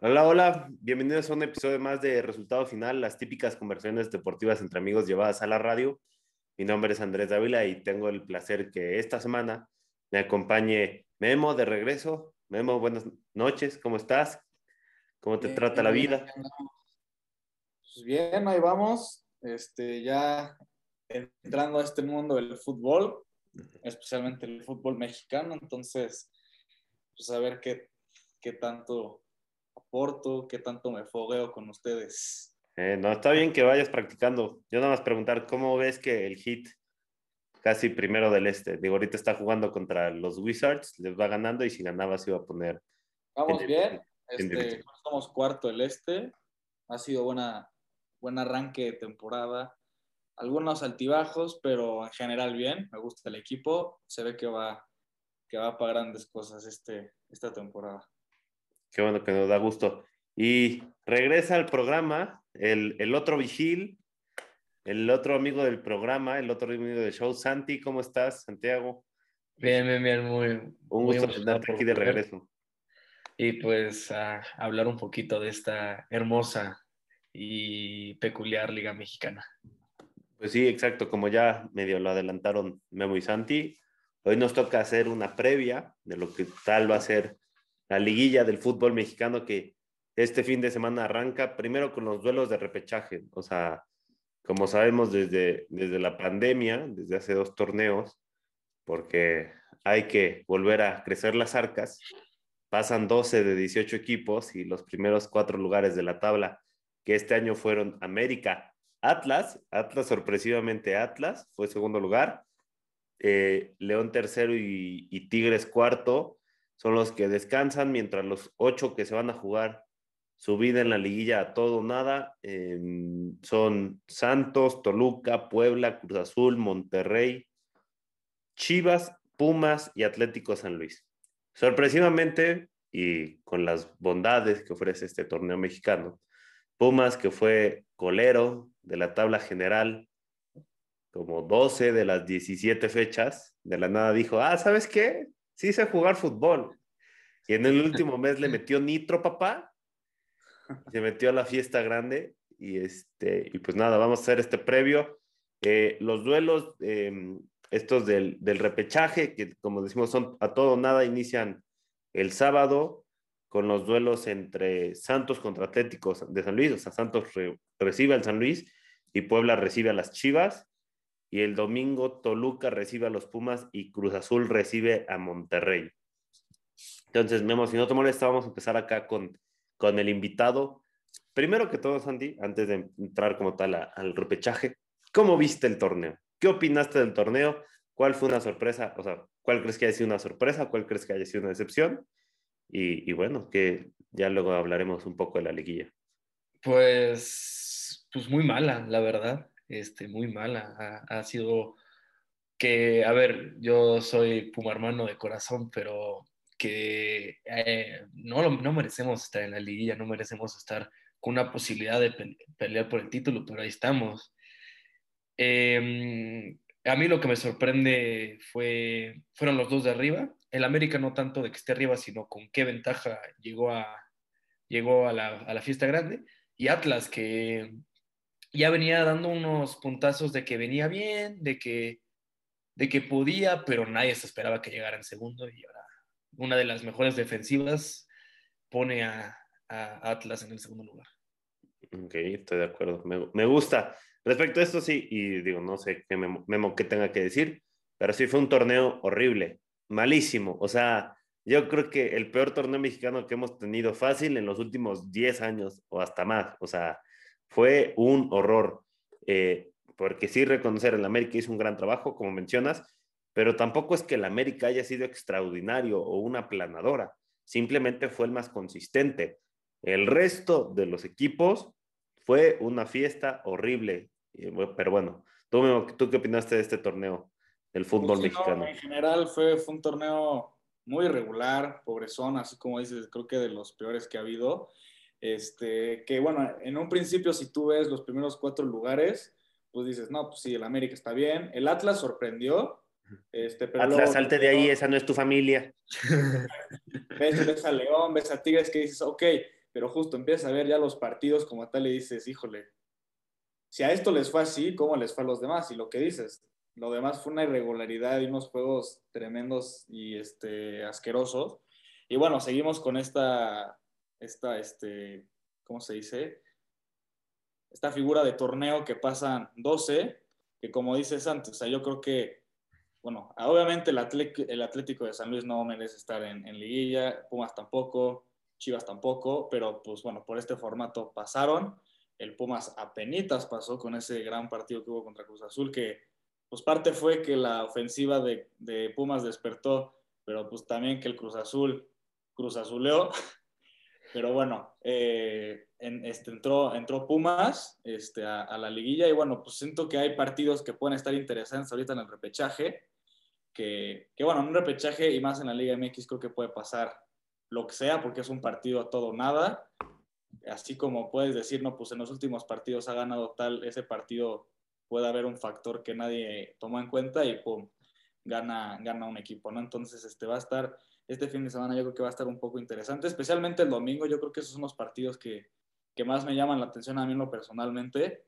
Hola, hola, bienvenidos a un episodio más de Resultado Final, las típicas conversaciones deportivas entre amigos llevadas a la radio. Mi nombre es Andrés Dávila y tengo el placer que esta semana me acompañe Memo de regreso. Memo, buenas noches, ¿cómo estás? ¿Cómo te trata la vida? Pues bien, ahí vamos. Este, ya entrando a este mundo del fútbol, especialmente el fútbol mexicano, entonces, pues a ver qué, qué tanto aporto, qué tanto me fogueo con ustedes. Eh, no, está bien que vayas practicando. Yo nada más preguntar, ¿cómo ves que el hit casi primero del este? Digo, ahorita está jugando contra los Wizards, les va ganando y si ganaba se iba a poner. Vamos bien, este, somos cuarto del este, ha sido buena, buen arranque de temporada. Algunos altibajos, pero en general bien. Me gusta el equipo. Se ve que va, que va para grandes cosas este, esta temporada. Qué bueno que nos da gusto. Y regresa al programa el, el, otro vigil, el otro amigo del programa, el otro amigo del show. Santi, ¿cómo estás, Santiago? Bien, bien, bien, muy. Un gusto tenerte aquí de regreso. Y pues a hablar un poquito de esta hermosa y peculiar Liga Mexicana. Pues sí, exacto, como ya medio lo adelantaron Memo y Santi, hoy nos toca hacer una previa de lo que tal va a ser la liguilla del fútbol mexicano que este fin de semana arranca primero con los duelos de repechaje. O sea, como sabemos desde, desde la pandemia, desde hace dos torneos, porque hay que volver a crecer las arcas, pasan 12 de 18 equipos y los primeros cuatro lugares de la tabla, que este año fueron América, Atlas, Atlas sorpresivamente Atlas fue segundo lugar, eh, León tercero y, Tigres cuarto, son los que descansan, mientras los ocho que se van a jugar su vida en la liguilla a todo nada em, son Santos, Toluca, Puebla, Cruz Azul, Monterrey, Chivas, Pumas y Atlético San Luis. Sorpresivamente, y con las bondades que ofrece este torneo mexicano, Pumas, que fue colero de la tabla general, como 12 de las 17 fechas, de la nada dijo, ah, ¿sabes qué? sí sé jugar fútbol. Y en el último mes le metió nitro, papá. Se metió a la fiesta grande. Y, este, y pues nada, vamos a hacer este previo. Eh, los duelos, em, estos del, del, repechaje, que como decimos son a todo nada, inician el sábado con los duelos entre Santos contra Atléticos de San Luis. O sea, Santos recibe al San Luis y Puebla recibe a las Chivas y el domingo Toluca recibe a los Pumas y Cruz Azul recibe a Monterrey. Entonces, Memo, si no te molesta, vamos a empezar acá con, con el invitado. Primero que todo, Sandy, antes de entrar como tal al repechaje, ¿cómo viste el torneo? ¿Qué opinaste del torneo? ¿Cuál fue una sorpresa? O sea, ¿cuál crees que haya sido una sorpresa? ¿Cuál crees que haya sido una decepción? Y, y bueno, que ya luego hablaremos un poco de la liguilla. Pues, pues muy mala, la verdad este, muy mala. Ha, sido que, a ver, yo soy Puma hermano de corazón, pero que eh, no, no merecemos estar en la liguilla, no merecemos estar con una posibilidad de pelear por el título, pero ahí estamos. Em, a mí lo que me sorprende fue, fueron los dos de arriba. El América no tanto de que esté arriba, sino con qué ventaja llegó a, llegó a la, a la fiesta grande. Y Atlas, que ya venía dando unos puntazos de que venía bien, de que, de que podía, pero nadie se esperaba que llegara en segundo y ahora una de las mejores defensivas pone a, Atlas en el segundo lugar. Ok, estoy de acuerdo. Me, gusta. Respecto a esto, sí, y digo, no sé qué memo, que tenga que decir, pero sí fue un torneo horrible, malísimo. O sea, yo creo que el peor torneo mexicano que hemos tenido fácil en los últimos 10 años o hasta más. O sea, fue un horror, eh, porque sí reconocer, el América hizo un gran trabajo, como mencionas, pero tampoco es que el América haya sido extraordinario o una planadora, simplemente fue el más consistente. El resto de los equipos fue una fiesta horrible, pero bueno, ¿tú, tú qué opinaste de este torneo del fútbol pues mexicano? en general fue, fue un torneo muy irregular, pobrezón, así como dices, creo que de los peores que ha habido. Este, que bueno, en un principio si tú ves los primeros cuatro lugares, pues dices, no, pues sí, el América está bien. El Atlas sorprendió. Este, pero Atlas, salte de ahí, esa no es tu familia. Ves, ves a León, ves a Tigres que dices, ok, pero justo empiezas a ver ya los partidos como tal y dices, híjole, si a esto les fue así, ¿cómo les fue a los demás? Y lo que dices, lo demás fue una irregularidad y unos juegos tremendos y este, asquerosos. Y bueno, seguimos con esta, esta, este, ¿cómo se dice? Esta figura de torneo que pasan 12, que como dices antes, o sea, yo creo que, bueno, obviamente el, el Atlético de San Luis no merece estar en, en liguilla, Pumas tampoco, Chivas tampoco, pero pues bueno, por este formato pasaron. El Pumas apenitas pasó con ese gran partido que hubo contra Cruz Azul, que pues parte fue que la ofensiva de, Pumas despertó, pero pues también que el Cruz Azul Cruz Azuleó. Pero bueno, eh, este, entró, entró Pumas este, a, la liguilla y bueno, pues siento que hay partidos que pueden estar interesantes ahorita en el repechaje, que, que bueno, en un repechaje y más en la Liga MX creo que puede pasar lo que sea, porque es un partido a todo nada. Así como puedes decir, no, pues en los últimos partidos ha ganado tal, ese partido puede haber un factor que nadie tomó en cuenta y pum, gana, gana un equipo, ¿no? Entonces, este va a estar, este fin de semana yo creo que va a estar un poco interesante, especialmente el domingo, yo creo que esos son los partidos que, que más me llaman la atención a mí lo personalmente.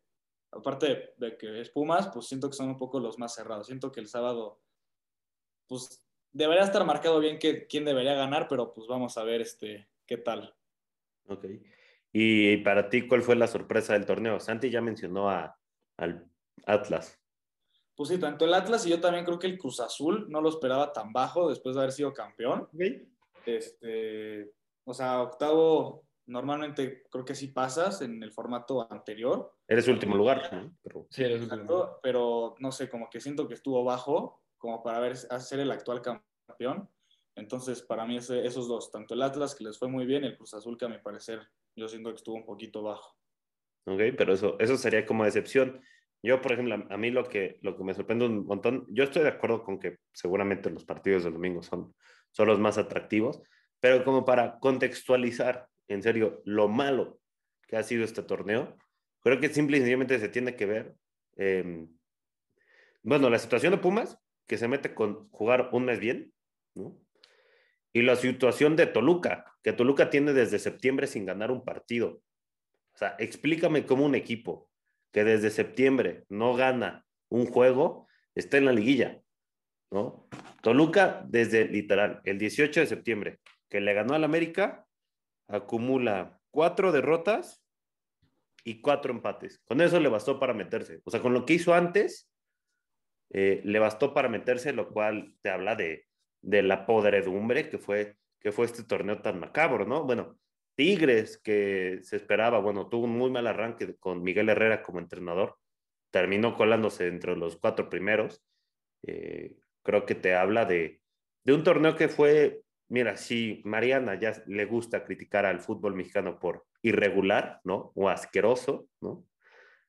Aparte de que es Pumas, pues siento que son un poco los más cerrados. Siento que el sábado, pues debería estar marcado bien que, quién debería ganar, pero pues vamos a ver este, qué tal. Ok. Y para ti, ¿cuál fue la sorpresa del torneo? Santi ya mencionó a, al Atlas. Pues sí, tanto el Atlas y yo también creo que el Cruz Azul no lo esperaba tan bajo después de haber sido campeón. Okay. Este, o sea, octavo, normalmente creo que sí pasas en el formato anterior. Eres último lugar, ¿no? Pero... Sí, eres último lugar. Pero no sé, como que siento que estuvo bajo como para ver, ser el actual campeón. Entonces, para mí ese, esos dos, tanto el Atlas, que les fue muy bien, el Cruz Azul, que a mi parecer yo siento que estuvo un poquito bajo. Ok, pero eso, eso sería como decepción. Yo, por ejemplo, a mí lo que, lo que me sorprende un montón, yo estoy de acuerdo con que seguramente los partidos del domingo son, son los más atractivos, pero como para contextualizar, en serio, lo malo que ha sido este torneo, creo que simple y sencillamente se tiene que ver, eh, bueno, la situación de Pumas, que se mete con jugar un mes bien, ¿no? Y la situación de Toluca, que Toluca tiene desde septiembre sin ganar un partido. O sea, explícame cómo un equipo que desde septiembre no gana un juego está en la liguilla, ¿no? Toluca desde literal el 18 de septiembre que le ganó al América acumula cuatro derrotas y cuatro empates. Con eso le bastó para meterse. O sea, con lo que hizo antes, eh, le bastó para meterse, lo cual te habla de, de la podredumbre que fue, que fue este torneo tan macabro, ¿no? Bueno, Tigres, que se esperaba, bueno, tuvo un muy mal arranque con Miguel Herrera como entrenador, terminó colándose entre los cuatro primeros. Eh, creo que te habla de, de un torneo que fue, mira, si Mariana ya le gusta criticar al fútbol mexicano por irregular, ¿no? O asqueroso, ¿no?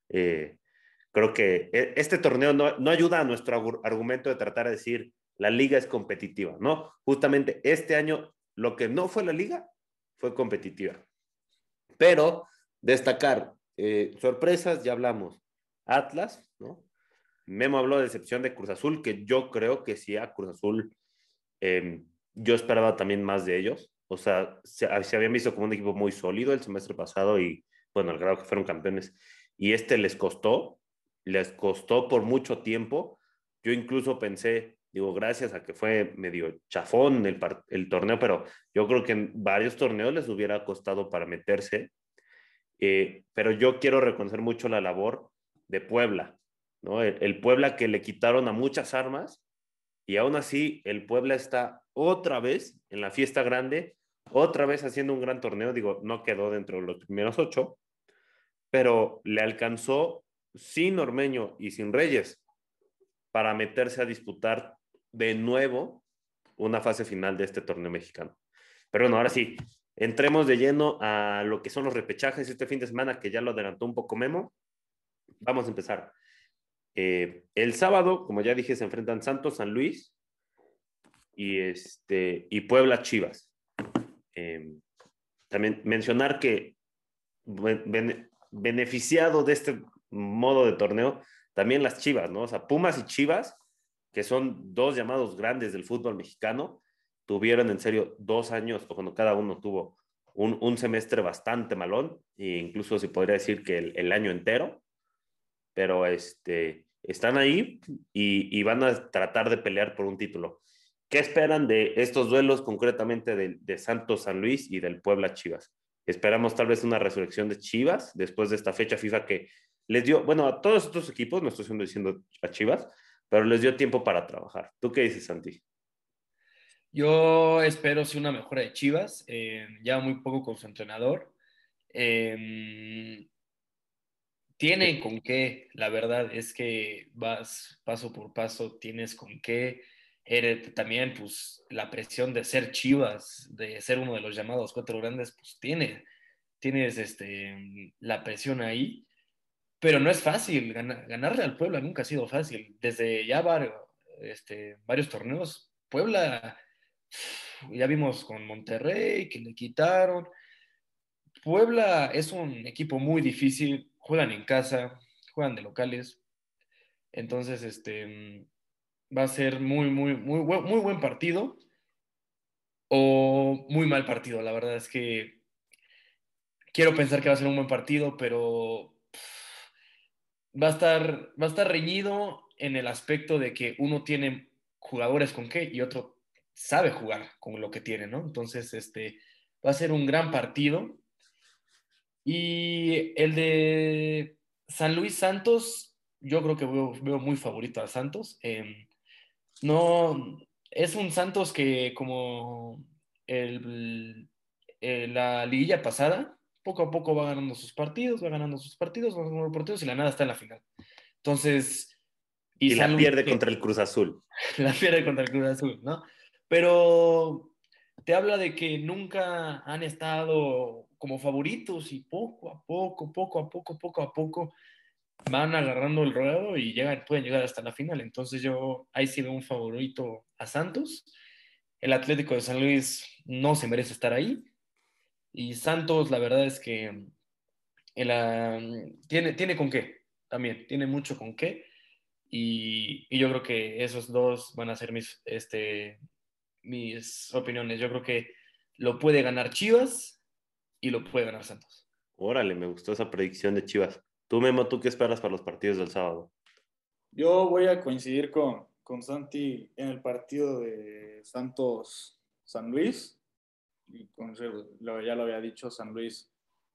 Eh, creo que e, este torneo no, no, ayuda a nuestro argumento de tratar de decir la liga es competitiva, ¿no? Justamente este año lo que no fue la liga fue competitiva. Pero destacar eh, sorpresas, ya hablamos. Atlas, ¿no? Memo habló de decepción de Cruz Azul, que yo creo que sí a Cruz Azul eh, yo esperaba también más de ellos. O sea, se, se, habían visto como un equipo muy sólido el semestre pasado y, bueno, al grado que fueron campeones. Y este les costó, les costó por mucho tiempo. Yo incluso pensé, digo, gracias a que fue medio chafón el, el torneo, pero yo creo que en varios torneos les hubiera costado para meterse. Eh, pero yo quiero reconocer mucho la labor de Puebla, ¿no? El, el, Puebla que le quitaron a muchas armas y aún así el Puebla está otra vez en la fiesta grande, otra vez haciendo un gran torneo, digo, no quedó dentro de los primeros ocho, pero le alcanzó sin Ormeño y sin Reyes para meterse a disputar de nuevo una fase final de este torneo mexicano. Pero bueno, ahora sí, entremos de lleno a lo que son los repechajes este fin de semana, que ya lo adelantó un poco Memo. Vamos a empezar. Eh, el sábado, como ya dije, se enfrentan Santos, San Luis y, este, y Puebla Chivas. Eh, también mencionar que beneficiado de este modo de torneo también las Chivas, ¿no? O sea, Pumas y Chivas, que son dos llamados grandes del fútbol mexicano, tuvieron en serio dos años, o cuando cada uno tuvo un, un semestre bastante malón, e incluso se podría decir que el, año entero, pero este, están ahí y, y, van a tratar de pelear por un título. ¿Qué esperan de estos duelos concretamente de, de Santos San Luis y del Puebla Chivas? Esperamos tal vez una resurrección de Chivas después de esta fecha FIFA que les dio, bueno, a todos estos equipos, no estoy diciendo a Chivas, pero les dio tiempo para trabajar. ¿Tú qué dices, Santi? Yo espero sí una mejora de Chivas, eh, ya muy poco con su entrenador. Eh, tienen con qué, la verdad es que vas paso por paso, tienes con qué. Eres, también, pues, la presión de ser Chivas, de ser uno de los llamados cuatro grandes, pues tiene, tienes este, la presión ahí, pero no es fácil. ganarle al Puebla nunca ha sido fácil. Desde ya varios, este, varios torneos, Puebla, ya vimos con Monterrey, que le quitaron. Puebla es un equipo muy difícil, juegan en casa, juegan de locales. Entonces, este va a ser muy, muy, muy, muy buen partido o muy mal partido. La verdad es que quiero pensar que va a ser un buen partido, pero va a estar, va a estar reñido en el aspecto de que uno tiene jugadores con qué y otro sabe jugar con lo que tiene, ¿no? Entonces, este va a ser un gran partido y el de San Luis Santos, yo creo que veo, muy favorito a Santos. Em, no, es un Santos que como el, la liguilla pasada, poco a poco va ganando sus partidos, va ganando sus partidos, va ganando partidos y la nada está en la final. Entonces... Y, la pierde contra el Cruz Azul. La pierde contra el Cruz Azul, ¿no? Pero te habla de que nunca han estado como favoritos y poco a poco, poco a poco, poco a poco van agarrando el ruedo y llegan, pueden llegar hasta la final. Entonces yo ahí sí veo un favorito a Santos. El Atlético de San Luis no se merece estar ahí. Y Santos, la verdad es que tiene, tiene con qué, también, tiene mucho con qué. Y, y, yo creo que esos dos van a ser mis, este, mis opiniones. Yo creo que lo puede ganar Chivas y lo puede ganar Santos. Órale, me gustó esa predicción de Chivas. Tú, Memo, ¿tú qué esperas para los partidos del sábado? Yo voy a coincidir con, con Santi en el partido de Santos-San Luis. Ya lo había dicho, San Luis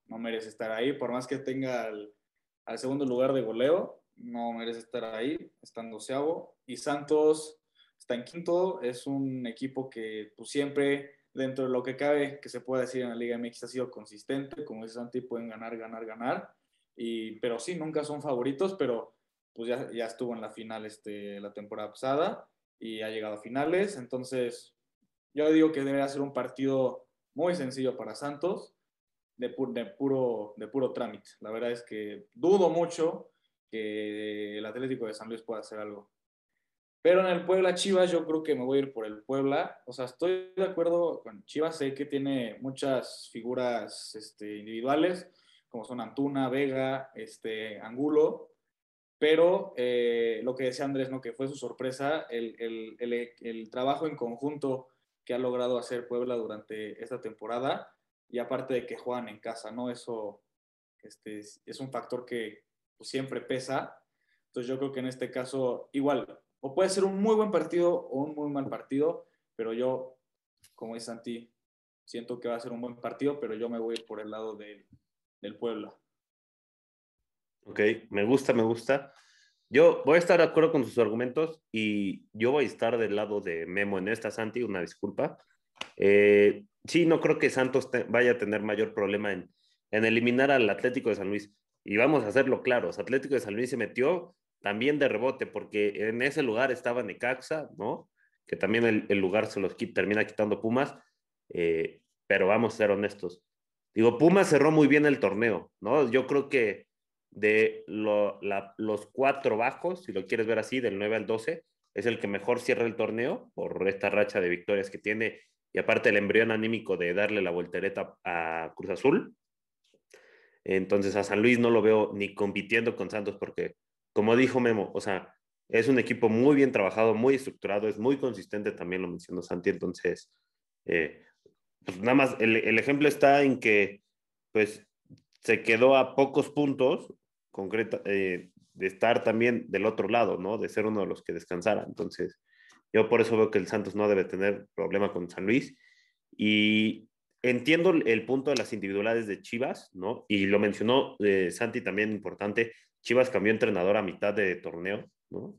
no merece estar ahí, por más que tenga al, segundo lugar de goleo, no merece estar ahí, estando doceavo. Y Santos está en quinto, es un equipo que pues, siempre dentro de lo que cabe, que se puede decir en la Liga MX, ha sido consistente, como dice Santi, pueden ganar, ganar, ganar, y, pero sí, nunca son favoritos, pero pues ya, ya estuvo en la final este, la temporada pasada y ha llegado a finales, entonces yo digo que debería ser un partido muy sencillo para Santos, de, de, puro, de puro trámite. La verdad es que dudo mucho que el Atlético de San Luis pueda hacer algo. Pero en el Puebla Chivas yo creo que me voy a ir por el Puebla. O sea, estoy de acuerdo con Chivas, sé que tiene muchas figuras este, individuales, como son Antuna, Vega, este, Angulo, pero eh, lo que decía Andrés, ¿no? que fue su sorpresa, el, el, el, el, trabajo en conjunto que ha logrado hacer Puebla durante esta temporada, y aparte de que juegan en casa, ¿no? Eso este, es un factor que pues, siempre pesa. Entonces yo creo que en este caso, igual, o puede ser un muy buen partido o un muy mal partido, pero yo, como dice Santi, siento que va a ser un buen partido, pero yo me voy por el lado del, del Puebla. Ok, me gusta, me gusta. Yo voy a estar de acuerdo con sus argumentos y yo voy a estar del lado de Memo en esta, Santi, una disculpa. Eh, sí, no creo que Santos vaya a tener mayor problema en, en eliminar al Atlético de San Luis. Y vamos a hacerlo claros, Atlético de San Luis se metió también de rebote, porque en ese lugar estaba Necaxa, ¿no? Que también el, lugar se los termina quitando Pumas, eh, pero vamos a ser honestos. Digo, Pumas cerró muy bien el torneo, ¿no? Yo creo que de los cuatro bajos, si lo quieres ver así, del 9 al 12, es el que mejor cierra el torneo por esta racha de victorias que tiene y aparte el embrión anímico de darle la voltereta a Cruz Azul. Entonces a San Luis no lo veo ni compitiendo con Santos porque, como dijo Memo, o sea, es un equipo muy bien trabajado, muy estructurado, es muy consistente, también lo mencionó Santi, entonces, eh, pues nada más, el, el, ejemplo está en que, pues, se quedó a pocos puntos concreta, eh, de estar también del otro lado, ¿no? De ser uno de los que descansara. Entonces, yo por eso veo que el Santos no debe tener problema con San Luis. Y entiendo el punto de las individualidades de Chivas, ¿no? Y lo mencionó eh, Santi también importante. Chivas cambió entrenador a mitad de torneo, ¿no?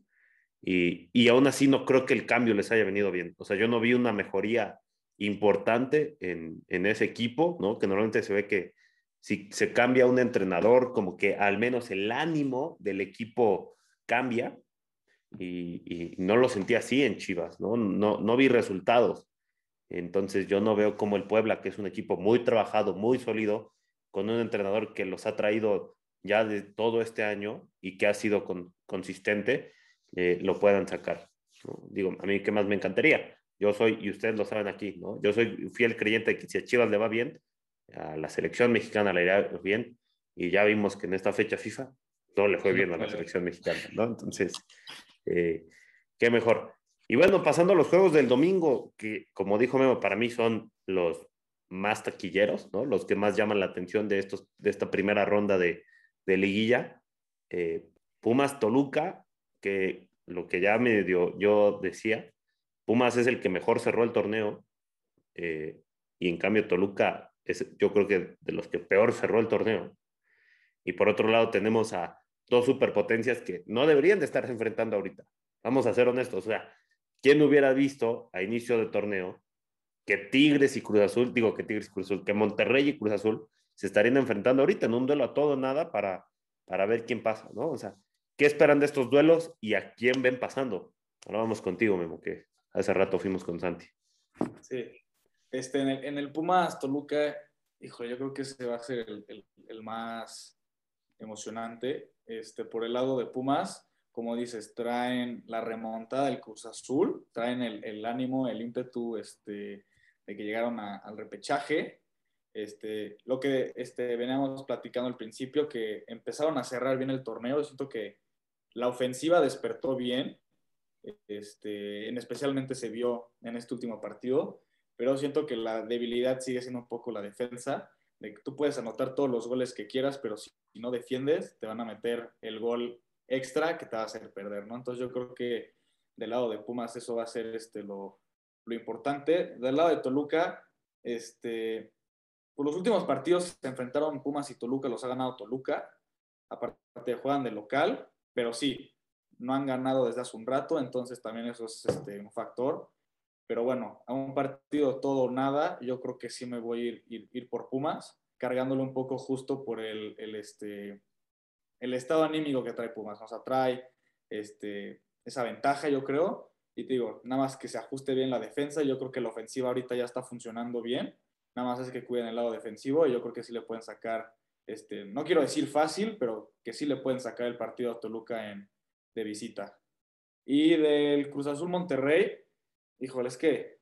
Y, y, aún así no creo que el cambio les haya venido bien. O sea, yo no vi una mejoría importante en, en ese equipo, ¿no? Que normalmente se ve que si se cambia un entrenador, como que al menos el ánimo del equipo cambia. Y, no lo sentí así en Chivas, ¿no? No, no vi resultados. Entonces yo no veo como el Puebla, que es un equipo muy trabajado, muy sólido, con un entrenador que los ha traído ya de todo este año y que ha sido con, consistente, eh, lo puedan sacar. Digo, a mí qué más me encantaría. Yo soy, y ustedes lo saben aquí, ¿no? Yo soy fiel creyente de que si a Chivas le va bien, a la selección mexicana le irá bien, y ya vimos que en esta fecha FIFA no le fue bien a la selección mexicana, ¿no? Entonces, eh, qué mejor. Y bueno, pasando a los juegos del domingo, que como dijo Memo, para mí son los más taquilleros, ¿no? Los que más llaman la atención de, estos, de esta primera ronda de, de liguilla. Eh, Pumas Toluca, que lo que ya medio yo decía, Pumas es el que mejor cerró el torneo eh, y en cambio Toluca es yo creo que de los que peor cerró el torneo. Y por otro lado tenemos a dos superpotencias que no deberían de estarse enfrentando ahorita. Vamos a ser honestos, o sea, ¿quién hubiera visto a inicio de torneo que Tigres y Cruz Azul, digo que Tigres y Cruz Azul, que Monterrey y Cruz Azul se estarían enfrentando ahorita en un duelo a todo nada para, para ver quién pasa, ¿no? O sea, ¿qué esperan de estos duelos y a quién ven pasando? Ahora vamos contigo, Memo, que hace rato fuimos con Santi. Sí, este, en, el, en el Pumas Toluca, hijo, yo creo que ese va a ser el, más emocionante. Este, por el lado de Pumas, como dices, traen la remontada del Cruz Azul, traen el, ánimo, el ímpetu este, de que llegaron al repechaje. Este, lo que este, veníamos platicando al principio, que empezaron a cerrar bien el torneo, siento que la ofensiva despertó bien, este, en especialmente se vio en este último partido, pero siento que la debilidad sigue siendo un poco la defensa, de que tú puedes anotar todos los goles que quieras, pero si no defiendes, te van a meter el gol extra que te va a hacer perder, ¿no? Entonces yo creo que del lado de Pumas eso va a ser este, lo, lo importante. Del lado de Toluca, este, por los últimos partidos se enfrentaron Pumas y Toluca, los ha ganado Toluca, aparte juegan de local, pero sí, no han ganado desde hace un rato, entonces también eso es este, un factor. Pero bueno, a un partido todo o nada, yo creo que sí me voy a ir, ir, ir por Pumas, cargándolo un poco justo por el, el, este, el estado anímico que trae Pumas, nos atrae este, esa ventaja, yo creo. Y te digo, nada más que se ajuste bien la defensa, yo creo que la ofensiva ahorita ya está funcionando bien, nada más es que cuiden el lado defensivo y yo creo que sí le pueden sacar, este, no quiero decir fácil, pero que sí le pueden sacar el partido a Toluca en, de visita. Y del Cruz Azul Monterrey, híjole, es que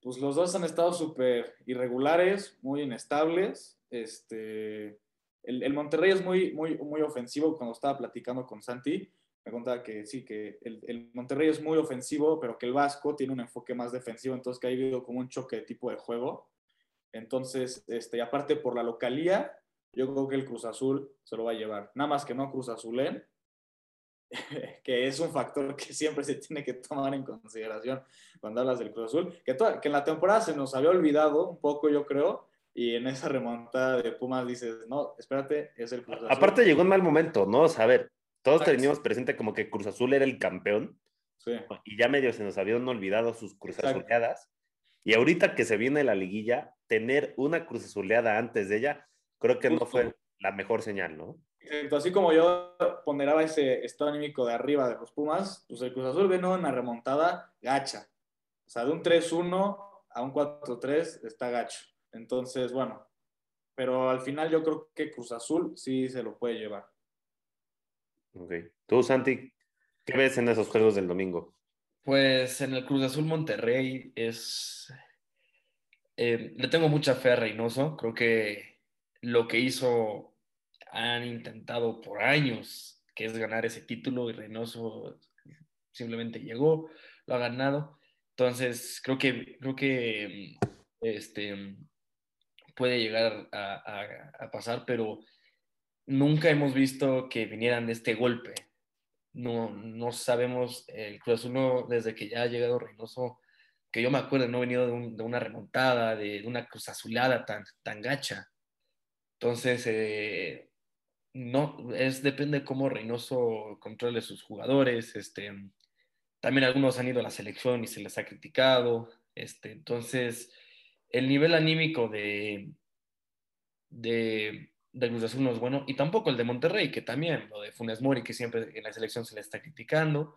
pues los dos han estado súper irregulares, muy inestables, este, el, Monterrey es muy, muy, muy ofensivo. Cuando estaba platicando con Santi, me contaba que sí, que el, Monterrey es muy ofensivo, pero que el Vasco tiene un enfoque más defensivo, entonces que ha habido como un choque de tipo de juego. Entonces, este, aparte por la localía, yo creo que el Cruz Azul se lo va a llevar. Nada más que no Cruz Azulen, que es un factor que siempre se tiene que tomar en consideración cuando hablas del Cruz Azul, que, toda, que en la temporada se nos había olvidado un poco, yo creo, y en esa remontada de Pumas dices, no, espérate, es el Cruz Azul. Aparte llegó en mal momento, ¿no? O sea, a ver, todos teníamos presente como que Cruz Azul era el campeón. Sí. Y ya medio se nos habían olvidado sus Cruz Azuleadas. Y ahorita que se viene la liguilla, tener una Cruz Azuleada antes de ella, creo que Justo. no fue la mejor señal, ¿no? Exacto, así como yo ponderaba ese estado anímico de arriba de los Pumas, pues el Cruz Azul vino una remontada gacha. O sea, de un 3-1 a un 4-3 está gacho. Entonces, bueno, pero al final yo creo que Cruz Azul sí se lo puede llevar. Ok. Tú, Santi, ¿qué ves en esos juegos del domingo? Pues en el Cruz Azul Monterrey es... Eh, le tengo mucha fe a Reynoso. Creo que lo que hizo han intentado por años, que es ganar ese título y Reynoso simplemente llegó, lo ha ganado. Entonces, creo que, creo que este, puede llegar a, pasar, pero nunca hemos visto que vinieran de este golpe. No, no sabemos, el Cruz Azul desde que ya ha llegado Reynoso, que yo me acuerdo, no ha venido de, una remontada, de, una cruz azulada tan, tan gacha. Entonces, eh, no, es, depende cómo Reynoso controle sus jugadores. Este, también algunos han ido a la selección y se les ha criticado. Este, entonces, el nivel anímico de, de, Cruz Azul no es bueno, y tampoco el de Monterrey, que también, lo de Funes Mori, que siempre en la selección se le está criticando,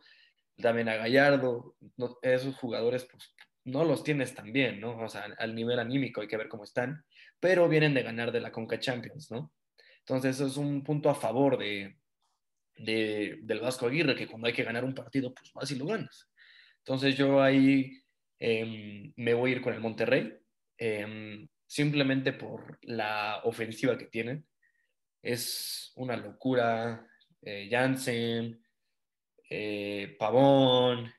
también a Gallardo, esos jugadores, pues no los tienes tan bien, ¿no? O sea, al nivel anímico hay que ver cómo están, pero vienen de ganar de la Conca Champions, ¿no? Entonces, eso es un punto a favor de, del Vasco Aguirre, que cuando hay que ganar un partido, pues vas y lo ganas. Entonces, yo ahí em, me voy a ir con el Monterrey. Em, simplemente por la ofensiva que tienen. Es una locura. Eh, Jansen, eh, Pavón,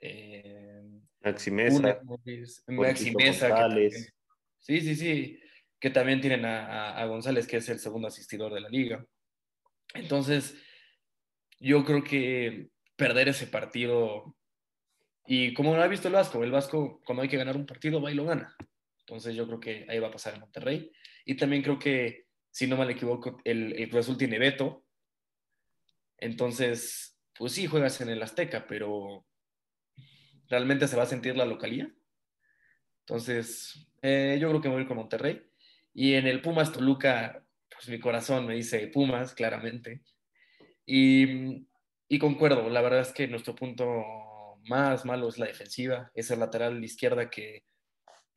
eh, Maximeza, Maximeza sí, sí, sí, que también tienen a, González, que es el segundo asistidor de la liga. Entonces, yo creo que perder ese partido, y como lo ha visto el Vasco, el Vasco cuando hay que ganar un partido va y lo gana. Entonces yo creo que ahí va a pasar en Monterrey. Y también creo que, si no me equivoco, el, el Cruz Azul tiene veto. Entonces, pues sí, juegas en el Azteca, pero realmente se va a sentir la localía. Entonces, eh, yo creo que voy con Monterrey. Y en el Pumas Toluca, pues mi corazón me dice Pumas, claramente. Y, y concuerdo, la verdad es que nuestro punto más malo es la defensiva, esa lateral izquierda que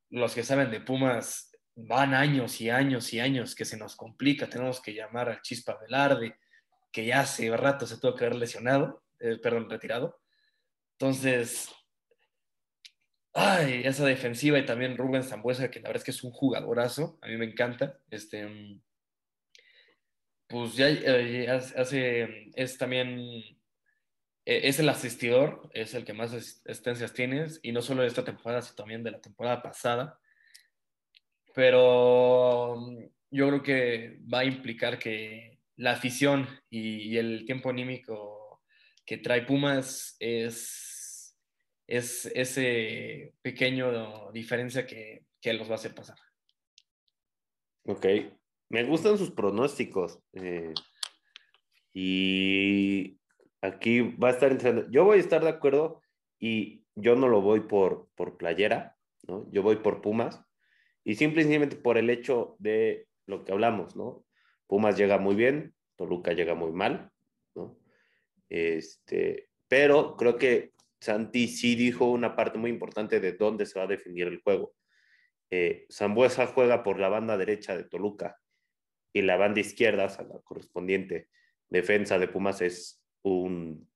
los que saben de Pumas van años y años y años que se nos complica. Tenemos que llamar al Chispa Velarde, que ya hace rato se tuvo que haber lesionado, eh, perdón, retirado. Entonces, ay, esa defensiva y también Rubén Zambuesa, que la verdad es que es un jugadorazo, a mí me encanta. Este, pues ya eh, hace, es también e, es el asistidor, es el que más asistencias tienes, y no solo de esta temporada, sino también de la temporada pasada. Pero mm, yo creo que va a implicar que la afición y, el tiempo anímico que trae Pumas es, es ese pequeño diferencia que, que los va a hacer pasar. Ok, me gustan sus pronósticos. Eh, y aquí va a estar entrando. Yo voy a estar de acuerdo y yo no lo voy por, por playera, ¿no? Yo voy por Pumas y simplemente por el hecho de lo que hablamos, ¿no? Pumas llega muy bien, Toluca llega muy mal, ¿no? Este, pero creo que Santi sí dijo una parte muy importante de dónde se va a definir el juego. Eh, juega por la banda derecha de Toluca y la banda izquierda, o sea, la correspondiente defensa de Pumas es un,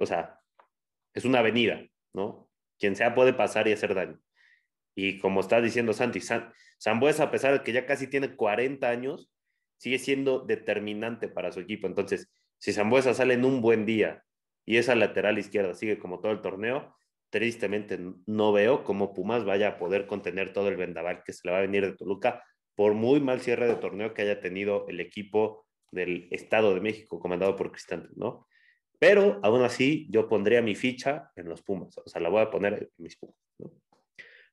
o sea, es una avenida, ¿no? Quien sea puede pasar y hacer daño. Y como está diciendo Santi, San, a pesar de que ya casi tiene 40 años, sigue siendo determinante para su equipo. Entonces, si Zambuesa sale en un buen día y esa lateral izquierda sigue como todo el torneo, tristemente no veo cómo Pumas vaya a poder contener todo el vendaval que se le va a venir de Toluca por muy mal cierre de torneo que haya tenido el equipo del Estado de México, comandado por Cristante, ¿no? Pero aún así, yo pondría mi ficha en los Pumas, o sea, la voy a poner en mis Pumas, ¿no?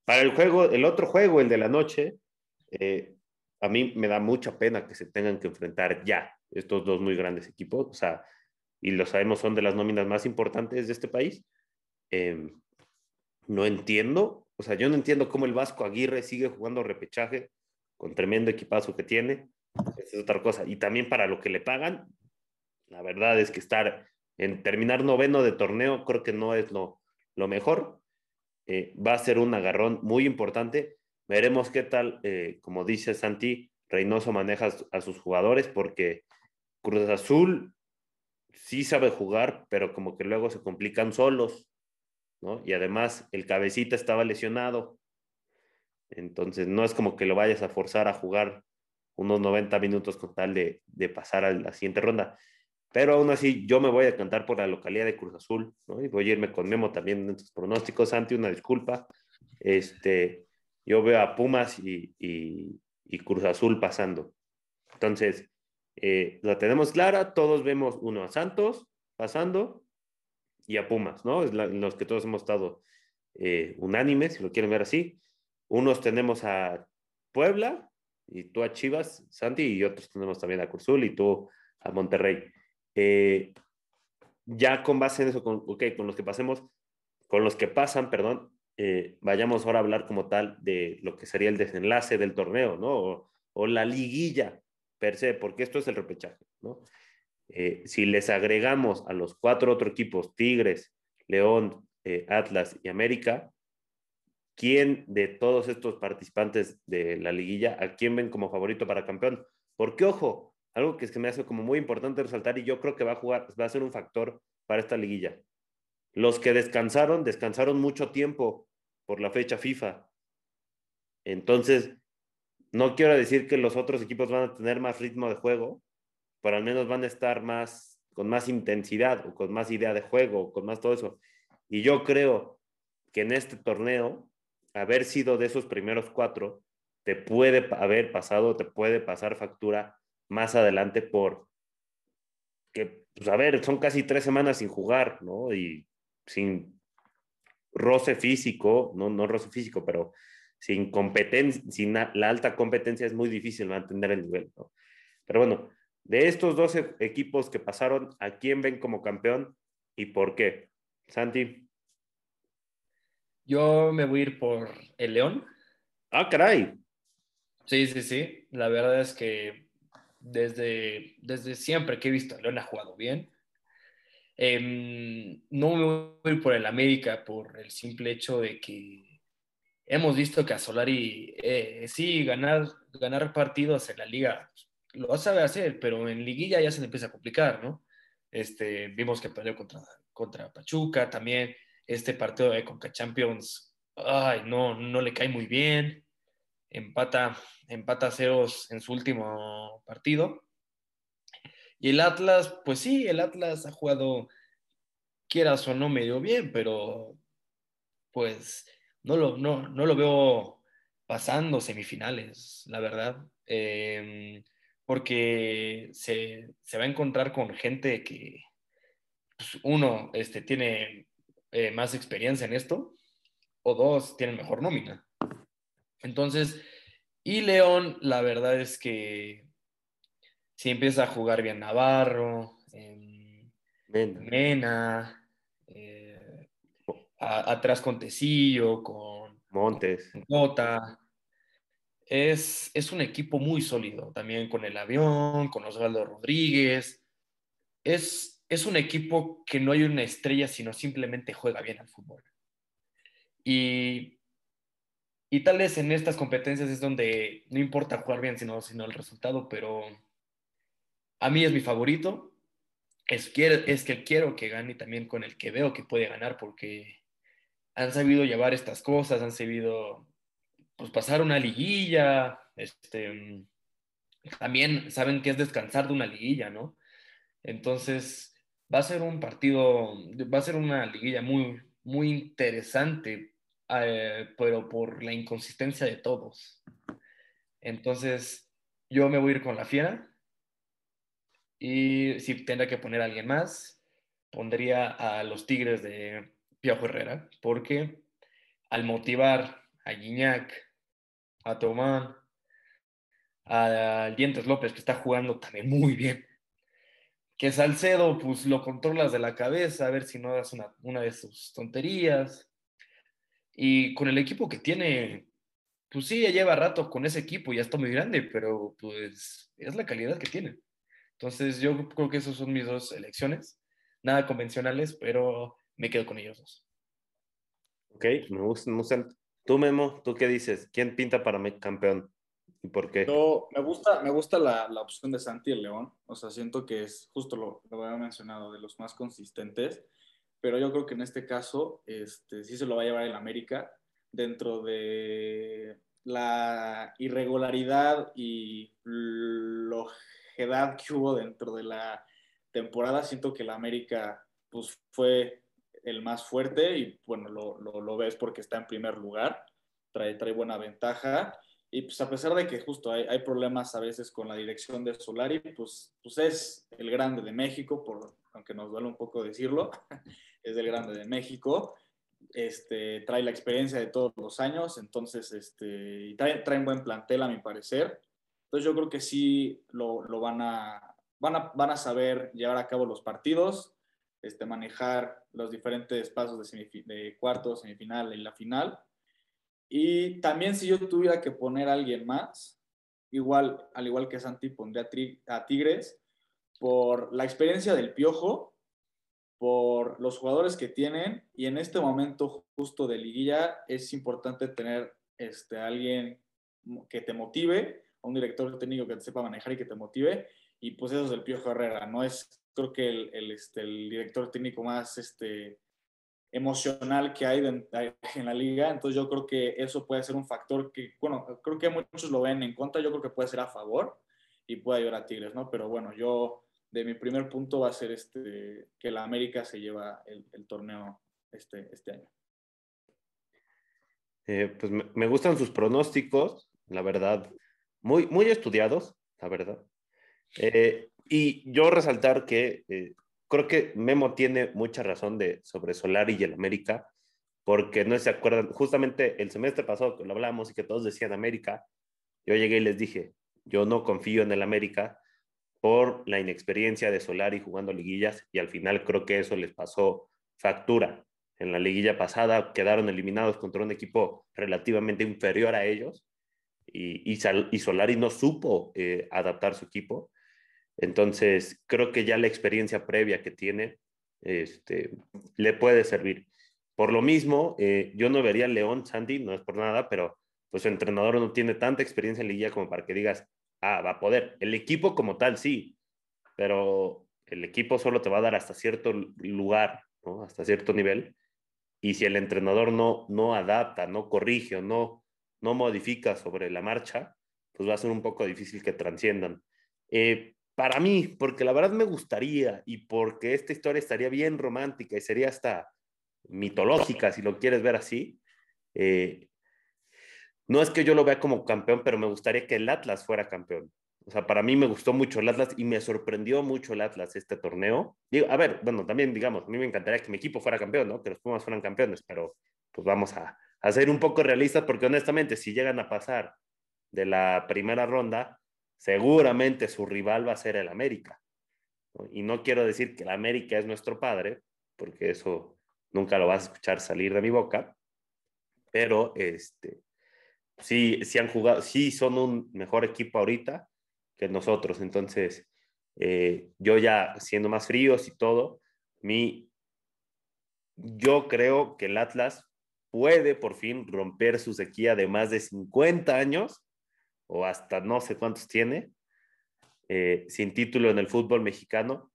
Para el juego, el otro juego, el de la noche, eh, a mí me da mucha pena que se tengan que enfrentar ya estos dos muy grandes equipos, o sea, y lo sabemos, son de las nóminas más importantes de este país. Em, no entiendo, o sea, yo no entiendo cómo el Vasco Aguirre sigue jugando repechaje con tremendo equipazo que tiene es otra cosa. Y también para lo que le pagan, la verdad es que estar en terminar noveno de torneo creo que no es lo, lo mejor. Eh, va a ser un agarrón muy importante. Veremos qué tal, eh, como dice Santi, Reynoso maneja a sus jugadores porque Cruz Azul sí sabe jugar, pero como que luego se complican solos, ¿no? Y además el cabecita estaba lesionado. Entonces no es como que lo vayas a forzar a jugar unos 90 minutos con tal de, de pasar a la siguiente ronda. Pero aún así, yo me voy a cantar por la localidad de Cruz Azul, ¿no? Y voy a irme con Memo también en estos pronósticos. Santi, una disculpa. Este, yo veo a Pumas y, y, y Cruz Azul pasando. Entonces, eh, la tenemos clara, todos vemos uno a Santos pasando y a Pumas, ¿no? Es los que todos hemos estado eh, unánimes, si lo quieren ver así. Unos tenemos a Puebla y tú a Chivas, Santi, y otros tenemos también a Cruzul y tú a Monterrey. Eh, ya con base en eso, con, ok, con los que pasemos, con los que pasan, perdón, eh, vayamos ahora a hablar como tal de lo que sería el desenlace del torneo, ¿no? O la liguilla per se, porque esto es el repechaje, ¿no? Eh, si les agregamos a los cuatro otros equipos, Tigres, León, eh, Atlas y América, ¿quién de todos estos participantes de la liguilla, a quién ven como favorito para campeón? Porque, ojo, algo que es que me hace como muy importante resaltar y yo creo que va a jugar, va a ser un factor para esta liguilla. Los que descansaron, descansaron mucho tiempo por la fecha FIFA. Entonces, no quiero decir que los otros equipos van a tener más ritmo de juego, pero al menos van a estar más, con más intensidad o con más idea de juego, o con más todo eso. Y yo creo que en este torneo, haber sido de esos primeros cuatro, te puede haber pasado, te puede pasar factura más adelante por que, pues a ver, son casi tres semanas sin jugar, ¿no? Y sin roce físico, no, no roce físico, pero sin competencia, sin la alta competencia es muy difícil mantener el nivel, ¿no? Pero bueno, de estos 12 equipos que pasaron, ¿a quién ven como campeón y por qué? Santi. Yo me voy a ir por el León. Ah, caray. Sí, sí, sí. La verdad es que desde, desde siempre que he visto a León ha jugado bien. Eh, no me voy a ir por el América por el simple hecho de que hemos visto que a Solari eh, sí ganar, ganar partidos en la liga lo sabe hacer, pero en liguilla ya se le empieza a complicar, ¿no? Este, vimos que perdió contra, contra Pachuca, también este partido de Conca Champions, ay, no, no le cae muy bien, empata, empata ceros en su último partido. Y el Atlas, pues sí, el Atlas ha jugado, quieras o no, medio bien, pero pues no lo, no, no lo veo pasando semifinales, la verdad. Eh, porque se, se, va a encontrar con gente que, pues, uno, este, tiene eh, más experiencia en esto, o dos, tiene mejor nómina. Entonces, y León, la verdad es que si empieza a jugar bien Navarro, eh, Mena, Mena eh, a, atrás con Tecillo, con Montes, con Jota, es, es un equipo muy sólido, también con el avión, con Osvaldo Rodríguez. Es, es un equipo que no hay una estrella, sino simplemente juega bien al fútbol. Y, y tal vez en estas competencias es donde no importa jugar bien, sino, sino el resultado, pero a mí es mi favorito. Es, es que quiero que gane también con el que veo que puede ganar, porque han sabido llevar estas cosas, han sabido pues pasar una liguilla, este, también saben que es descansar de una liguilla, ¿no? Entonces, va a ser un partido, va a ser una liguilla muy, muy interesante, eh, pero por la inconsistencia de todos. Entonces, yo me voy a ir con la fiera y si tendrá que poner a alguien más, pondría a los Tigres de Piojo Herrera, porque al motivar a Guiñac, a Tomán, a Dientes López, que está jugando también muy bien. Que Salcedo, pues lo controlas de la cabeza, a ver si no das una, una de sus tonterías. Y con el equipo que tiene, pues sí, ya lleva rato con ese equipo, ya está muy grande, pero pues es la calidad que tiene. Entonces yo creo que esas son mis dos elecciones, nada convencionales, pero me quedo con ellos dos. Ok, me gustan, me gustan Tú, Memo, ¿tú qué dices? ¿Quién pinta para mi campeón? ¿Y por qué? Yo, me gusta, me gusta la, la, opción de Santi el León. O sea, siento que es justo lo, lo había mencionado, de los más consistentes. Pero yo creo que en este caso, este, sí se lo va a llevar el América dentro de la irregularidad y lojedad que hubo dentro de la temporada, siento que la América pues, fue el más fuerte y bueno, lo, lo, ves porque está en primer lugar, trae, trae buena ventaja. Y pues a pesar de que justo hay, hay, problemas a veces con la dirección de Solari, pues, pues es el grande de México, por, aunque nos duele un poco decirlo, es el grande de México. Este, trae la experiencia de todos los años, entonces este, trae, trae un buen plantel a mi parecer. Entonces yo creo que sí lo, lo van, a, van, a, van a saber llevar a cabo los partidos, este, manejar los diferentes pasos de, cuartos, semifinal y la final. Y también si yo tuviera que poner a alguien más, igual, al igual que Santi, pondría a Tigres por la experiencia del Piojo, por los jugadores que tienen y en este momento justo de liguilla es importante tener este, alguien que te motive, un director técnico que te sepa manejar y que te motive y pues eso es el Piojo Herrera, no es creo que el, el, este, el director técnico más este, emocional que hay en la liga. Entonces yo creo que eso puede ser un factor que, bueno, creo que muchos lo ven en contra, yo creo que puede ser a favor y puede ayudar a Tigres, ¿no? Pero bueno, yo de mi primer punto va a ser este, que la América se lleva el, torneo este, este año. Eh, pues me, me, gustan sus pronósticos, la verdad, muy, muy estudiados, la verdad. Eh, y yo resaltar que eh, creo que Memo tiene mucha razón de sobre Solari y el América, porque no se acuerdan, justamente el semestre pasado que lo hablamos y que todos decían América, yo llegué y les dije, yo no confío en el América por la inexperiencia de Solari jugando liguillas y al final creo que eso les pasó factura. En la liguilla pasada quedaron eliminados contra un equipo relativamente inferior a ellos y, y, Solari no supo eh, adaptar su equipo entonces, creo que ya la experiencia previa que tiene este, le puede servir. Por lo mismo, eh, yo no vería a León, Sandy, no es por nada, pero pues su entrenador no tiene tanta experiencia en liguilla como para que digas, ah, va a poder. El equipo como tal, sí, pero el equipo solo te va a dar hasta cierto lugar, ¿no? hasta cierto nivel. Y si el entrenador no, no adapta, no corrige o no, no modifica sobre la marcha, pues va a ser un poco difícil que trasciendan. Eh, para mí, porque la verdad me gustaría y porque esta historia estaría bien romántica y sería hasta mitológica, si lo quieres ver así. Eh, no es que yo lo vea como campeón, pero me gustaría que el Atlas fuera campeón. O sea, para mí me gustó mucho el Atlas y me sorprendió mucho el Atlas este torneo. Digo, a ver, bueno, también digamos, a mí me encantaría que mi equipo fuera campeón, ¿no? Que los Pumas fueran campeones, pero pues vamos a, a ser un poco realistas porque honestamente si llegan a pasar de la primera ronda, seguramente su rival va a ser el América. Y no quiero decir que el América es nuestro padre, porque eso nunca lo vas a escuchar salir de mi boca, pero este, sí, sí han jugado, sí son un mejor equipo ahorita que nosotros. Entonces, eh, yo ya siendo más fríos y todo, mi, yo creo que el Atlas puede por fin romper su sequía de más de 50 años o hasta no sé cuántos tiene, eh, sin título en el fútbol mexicano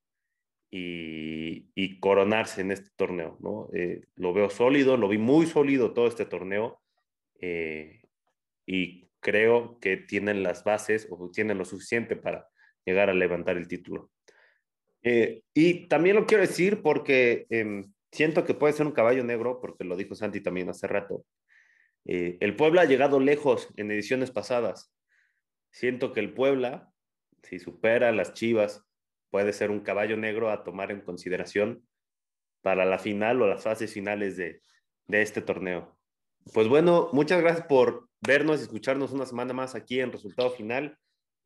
y, coronarse en este torneo. ¿no? Eh, lo veo sólido, lo vi muy sólido todo este torneo eh, y creo que tienen las bases o tienen lo suficiente para llegar a levantar el título. y también lo quiero decir porque em, siento que puede ser un caballo negro, porque lo dijo Santi también hace rato. el pueblo ha llegado lejos en ediciones pasadas Siento que el Puebla, si supera a las Chivas, puede ser un caballo negro a tomar en consideración para la final o las fases finales de, este torneo. Pues bueno, muchas gracias por vernos y escucharnos una semana más aquí en Resultado Final.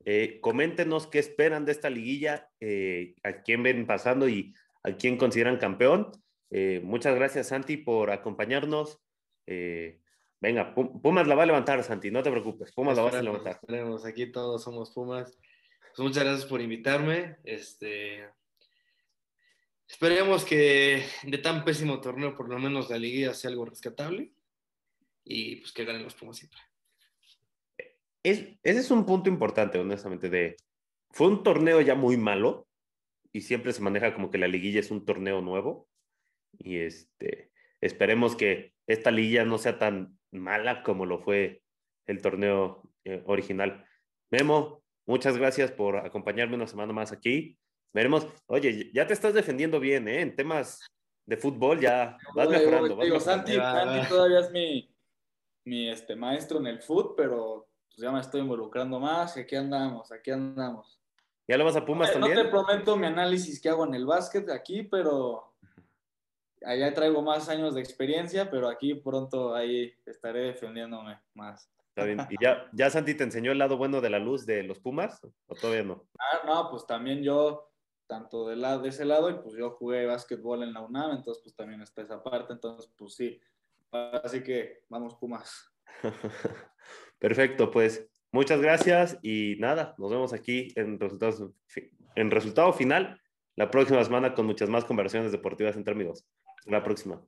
Eh, coméntenos qué esperan de esta liguilla, eh, a quién ven pasando y a quién consideran campeón. Eh, muchas gracias, Santi, por acompañarnos. Venga, Pumas la va a levantar, Santi, no te preocupes. Pumas la va a levantar. Tenemos aquí todos somos Pumas. Pues muchas gracias por invitarme. Este, esperemos que de tan pésimo torneo, por lo menos la liguilla sea algo rescatable y pues que ganen los Pumas siempre. ese es un punto importante, honestamente, de fue un torneo ya muy malo y siempre se maneja como que la liguilla es un torneo nuevo y este esperemos que esta liguilla no sea tan mala como lo fue el torneo eh, original. Memo, muchas gracias por acompañarme una semana más aquí. Veremos, oye, ya te estás defendiendo bien, ¿eh? En temas de fútbol ya vas mejorando. digo, Santi, todavía es mi, mi este, maestro en el fútbol, pero pues ya me estoy involucrando más aquí andamos, aquí andamos. ¿Ya lo vas a Pumas también? No te prometo mi análisis que hago en el básquet aquí, pero allá traigo más años de experiencia, pero aquí pronto ahí estaré defendiéndome más. Está bien. ¿Y ya, ya Santi te enseñó el lado bueno de la luz de los Pumas o todavía no? Ah, no, pues también yo, tanto de, lado, de ese lado, y pues yo jugué básquetbol en la UNAM, entonces pues también está esa parte, entonces pues sí. Así que vamos Pumas. Perfecto, pues muchas gracias y nada, nos vemos aquí en, resultados, en resultado final la próxima semana con muchas más conversaciones deportivas entre amigos. La próxima.